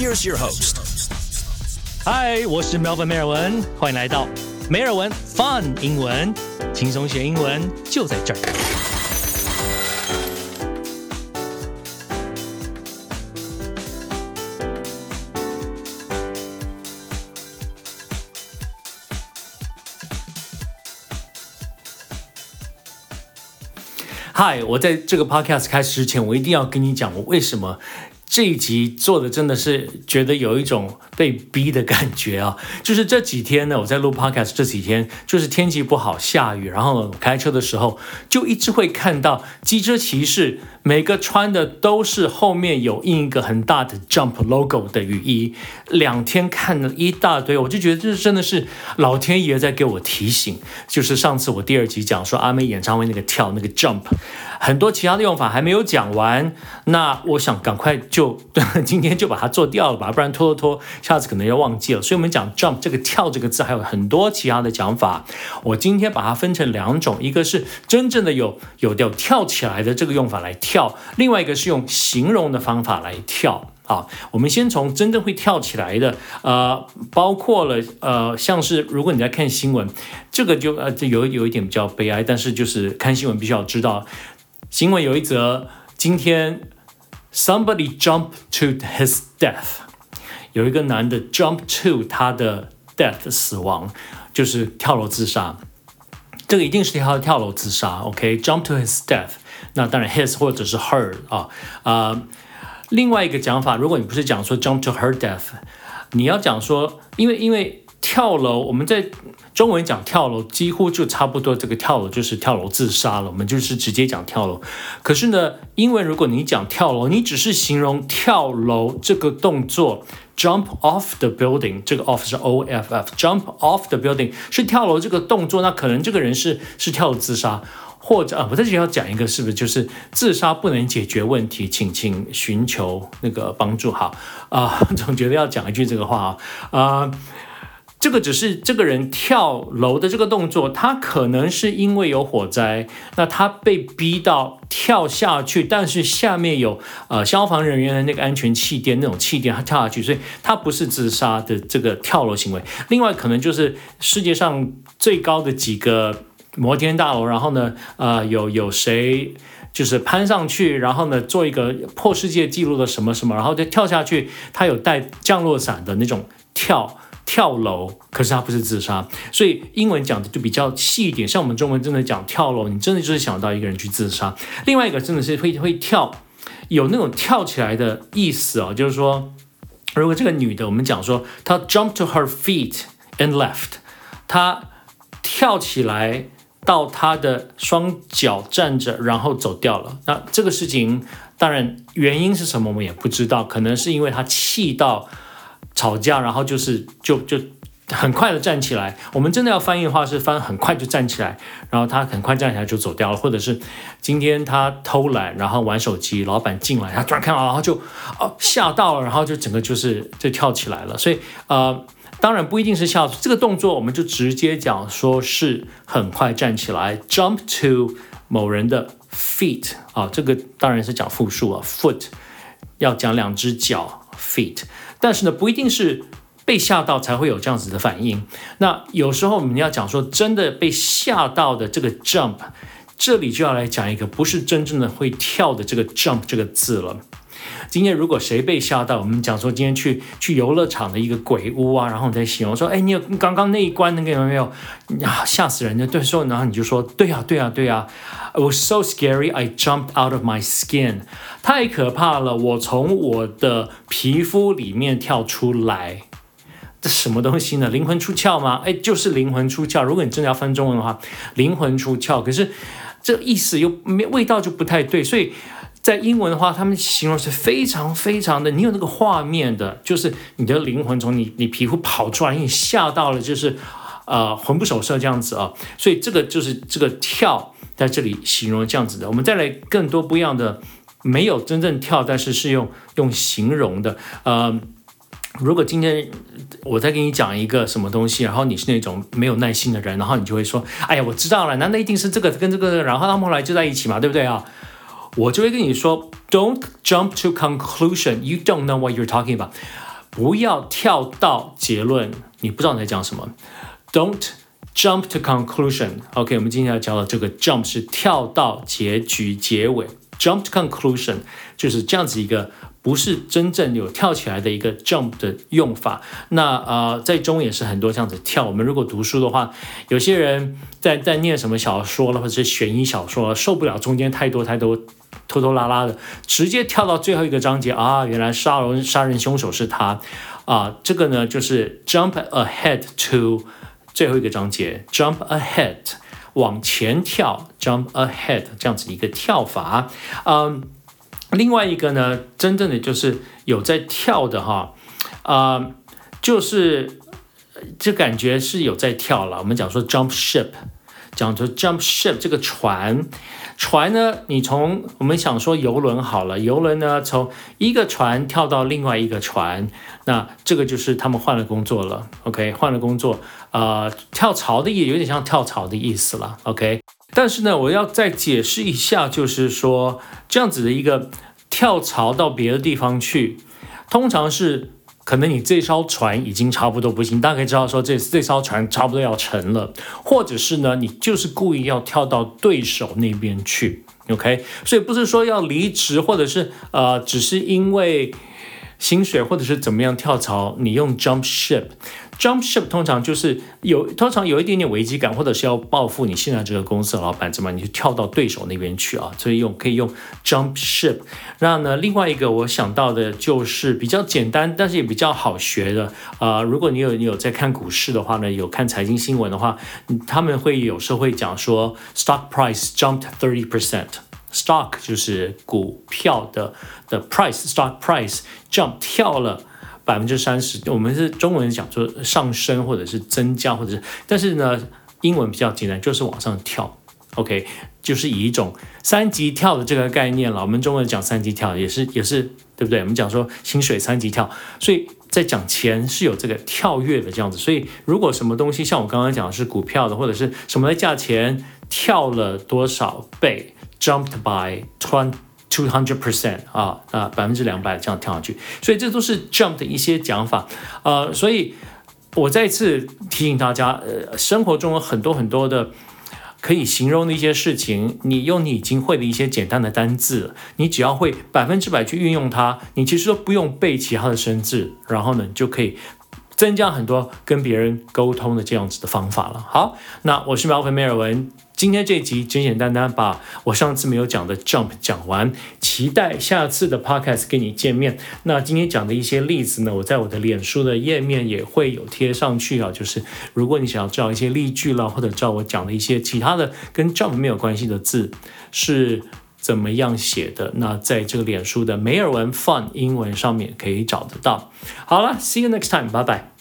Here's your host. 嗨，我是 Melvin 梅尔文，欢迎来到梅尔文 Fun 英文，轻松学英文就在这儿。嗨，我在这个 podcast 开始之前，我一定要跟你讲，我为什么这一集做的真的是觉得有一种被逼的感觉啊！就是这几天呢，我在录 podcast 这几天，就是天气不好，下雨，然后开车的时候就一直会看到机车骑士每个穿的都是后面有印一个很大的 Jump logo 的雨衣，两天看了一大堆，我就觉得这真的是老天爷在给我提醒。就是上次我第二集讲说阿妹演唱会那个跳那个 Jump，很多其他的用法还没有讲完，那我想赶快就 今天就把它做掉了吧，不然拖拖拖，下次可能要忘记了。所以我们讲 Jump 这个跳这个字还有很多其他的讲法，我今天把它分成两种，一个是真正的有有有跳起来的这个用法来跳，跳另外一个是用形容的方法来跳。啊，我们先从真正会跳起来的，呃，包括了呃，像是如果你在看新闻，这个就呃，就有有一点比较悲哀，但是就是看新闻必须要知道，新闻有一则今天 somebody jump to his death，有一个男的 jump to 他的 death 死亡，就是跳楼自杀，这个一定是跳跳楼自杀，OK，jump、to his death，那当然 his 或者是 her 啊啊。呃另外一个讲法，如果你不是讲说 jump to her death，你要讲说，因为因为跳楼，我们在中文讲跳楼，几乎就差不多这个跳楼就是跳楼自杀了，我们就是直接讲跳楼。可是呢，英文如果你讲跳楼，你只是形容跳楼这个动作，jump off the building，这个 off 是 O F F，jump off the building 是跳楼这个动作，那可能这个人是是跳楼自杀。或者啊，我在这里要讲一个，是不是就是自杀不能解决问题，请请寻求那个帮助。好啊，总觉得要讲一句这个话啊，啊，这个只是这个人跳楼的这个动作，他可能是因为有火灾，那他被逼到跳下去，但是下面有呃消防人员的那个安全气垫，那种气垫他跳下去，所以他不是自杀的这个跳楼行为。另外，可能就是世界上最高的几个。摩天大楼，然后呢，呃，有有谁就是攀上去，然后呢，做一个破世界纪录的什么什么，然后就跳下去，他有带降落伞的那种跳跳楼，可是他不是自杀，所以英文讲的就比较细一点，像我们中文真的讲跳楼，你真的就是想到一个人去自杀。另外一个真的是会会跳，有那种跳起来的意思哦，就是说，如果这个女的，我们讲说她 jump to her feet and left，她跳起来。到他的双脚站着，然后走掉了。那这个事情当然原因是什么，我们也不知道。可能是因为他气到吵架，然后就是就就很快的站起来。我们真的要翻译的话是翻很快就站起来，然后他很快站起来就走掉了。或者是今天他偷懒，然后玩手机，老板进来，他突然看到，然后就哦吓到了，然后就整个就是就跳起来了。所以呃。当然不一定是笑，这个动作我们就直接讲说是很快站起来，jump to 某人的 feet 啊，这个当然是讲复数啊，foot 要讲两只脚 feet，但是呢不一定是被吓到才会有这样子的反应。那有时候我们要讲说真的被吓到的这个 jump，这里就要来讲一个不是真正的会跳的这个 jump 这个字了。今天如果谁被吓到，我们讲说今天去去游乐场的一个鬼屋啊，然后你在形容说，哎，你有刚刚那一关那个有没有呀？吓死人的，对，说然后你就说，对呀，对呀，对呀，I was so scary, I jumped out of my skin，太可怕了，我从我的皮肤里面跳出来，这什么东西呢？灵魂出窍吗？哎，就是灵魂出窍。如果你真的要翻中文的话，灵魂出窍，可是这意思又没味道就不太对，所以。在英文的话，他们形容是非常非常的，你有那个画面的，就是你的灵魂从你你皮肤跑出来，你吓到了，就是呃魂不守舍这样子啊。所以这个就是这个跳在这里形容这样子的。我们再来更多不一样的，没有真正跳，但是是用用形容的。呃，如果今天我再给你讲一个什么东西，然后你是那种没有耐心的人，然后你就会说，哎呀，我知道了，难道一定是这个跟这个，然后他们后来就在一起嘛，对不对啊？我就会跟你说，Don't jump to conclusion. You don't know what you're talking about. 不要跳到结论，你不知道你在讲什么。Don't jump to conclusion。OK，我们今天要教的这个 jump 是跳到结局、结尾。Jump to conclusion 就是这样子一个不是真正有跳起来的一个 jump 的用法。那呃，在中也是很多这样子跳。我们如果读书的话，有些人在在念什么小说了，或者悬疑小说，受不了中间太多太多拖拖拉拉的，直接跳到最后一个章节啊，原来杀人杀人凶手是他啊。这个呢就是 jump ahead to 最后一个章节，jump ahead。往前跳，jump ahead 这样子一个跳法，嗯，另外一个呢，真正的就是有在跳的哈，啊，就是这感觉是有在跳了。我们讲说 jump ship，讲说 jump ship 这个船。船呢？你从我们想说游轮好了，游轮呢从一个船跳到另外一个船，那这个就是他们换了工作了。OK，换了工作，呃，跳槽的也有点像跳槽的意思了。OK，但是呢，我要再解释一下，就是说这样子的一个跳槽到别的地方去，通常是。可能你这艘船已经差不多不行，大概知道说这这艘船差不多要沉了，或者是呢，你就是故意要跳到对手那边去，OK？所以不是说要离职，或者是呃，只是因为。薪水或者是怎么样跳槽，你用 jump ship，jump ship 通常就是有通常有一点点危机感，或者是要报复你现在这个公司的老板，怎么你就跳到对手那边去啊？所以用可以用 jump ship。那呢，另外一个我想到的就是比较简单，但是也比较好学的啊。如果你有你有在看股市的话呢，有看财经新闻的话，他们会有时候会讲说 stock price jumped thirty percent。Stock 就是股票的的 price，stock price jump 跳了百分之三十。我们是中文讲说上升或者是增加，或者是，但是呢，英文比较简单，就是往上跳。OK，就是以一种三级跳的这个概念了。我们中文讲三级跳也是也是对不对？我们讲说薪水三级跳，所以在讲钱是有这个跳跃的这样子。所以如果什么东西像我刚刚讲的是股票的，或者是什么的价钱跳了多少倍？Jumped by twenty two hundred percent 啊啊百分之两百这样跳上去，所以这都是 jump 的一些讲法，呃，所以我再次提醒大家，呃，生活中有很多很多的可以形容的一些事情，你用你已经会的一些简单的单字，你只要会百分之百去运用它，你其实都不用背其他的生字，然后呢，你就可以增加很多跟别人沟通的这样子的方法了。好，那我是苗粉梅尔文。今天这集简简单单把我上次没有讲的 jump 讲完，期待下次的 podcast 跟你见面。那今天讲的一些例子呢，我在我的脸书的页面也会有贴上去啊。就是如果你想要知道一些例句啦，或者知道我讲的一些其他的跟 jump 没有关系的字是怎么样写的，那在这个脸书的梅尔文 fun 英文上面可以找得到。好了，see you next time，拜拜。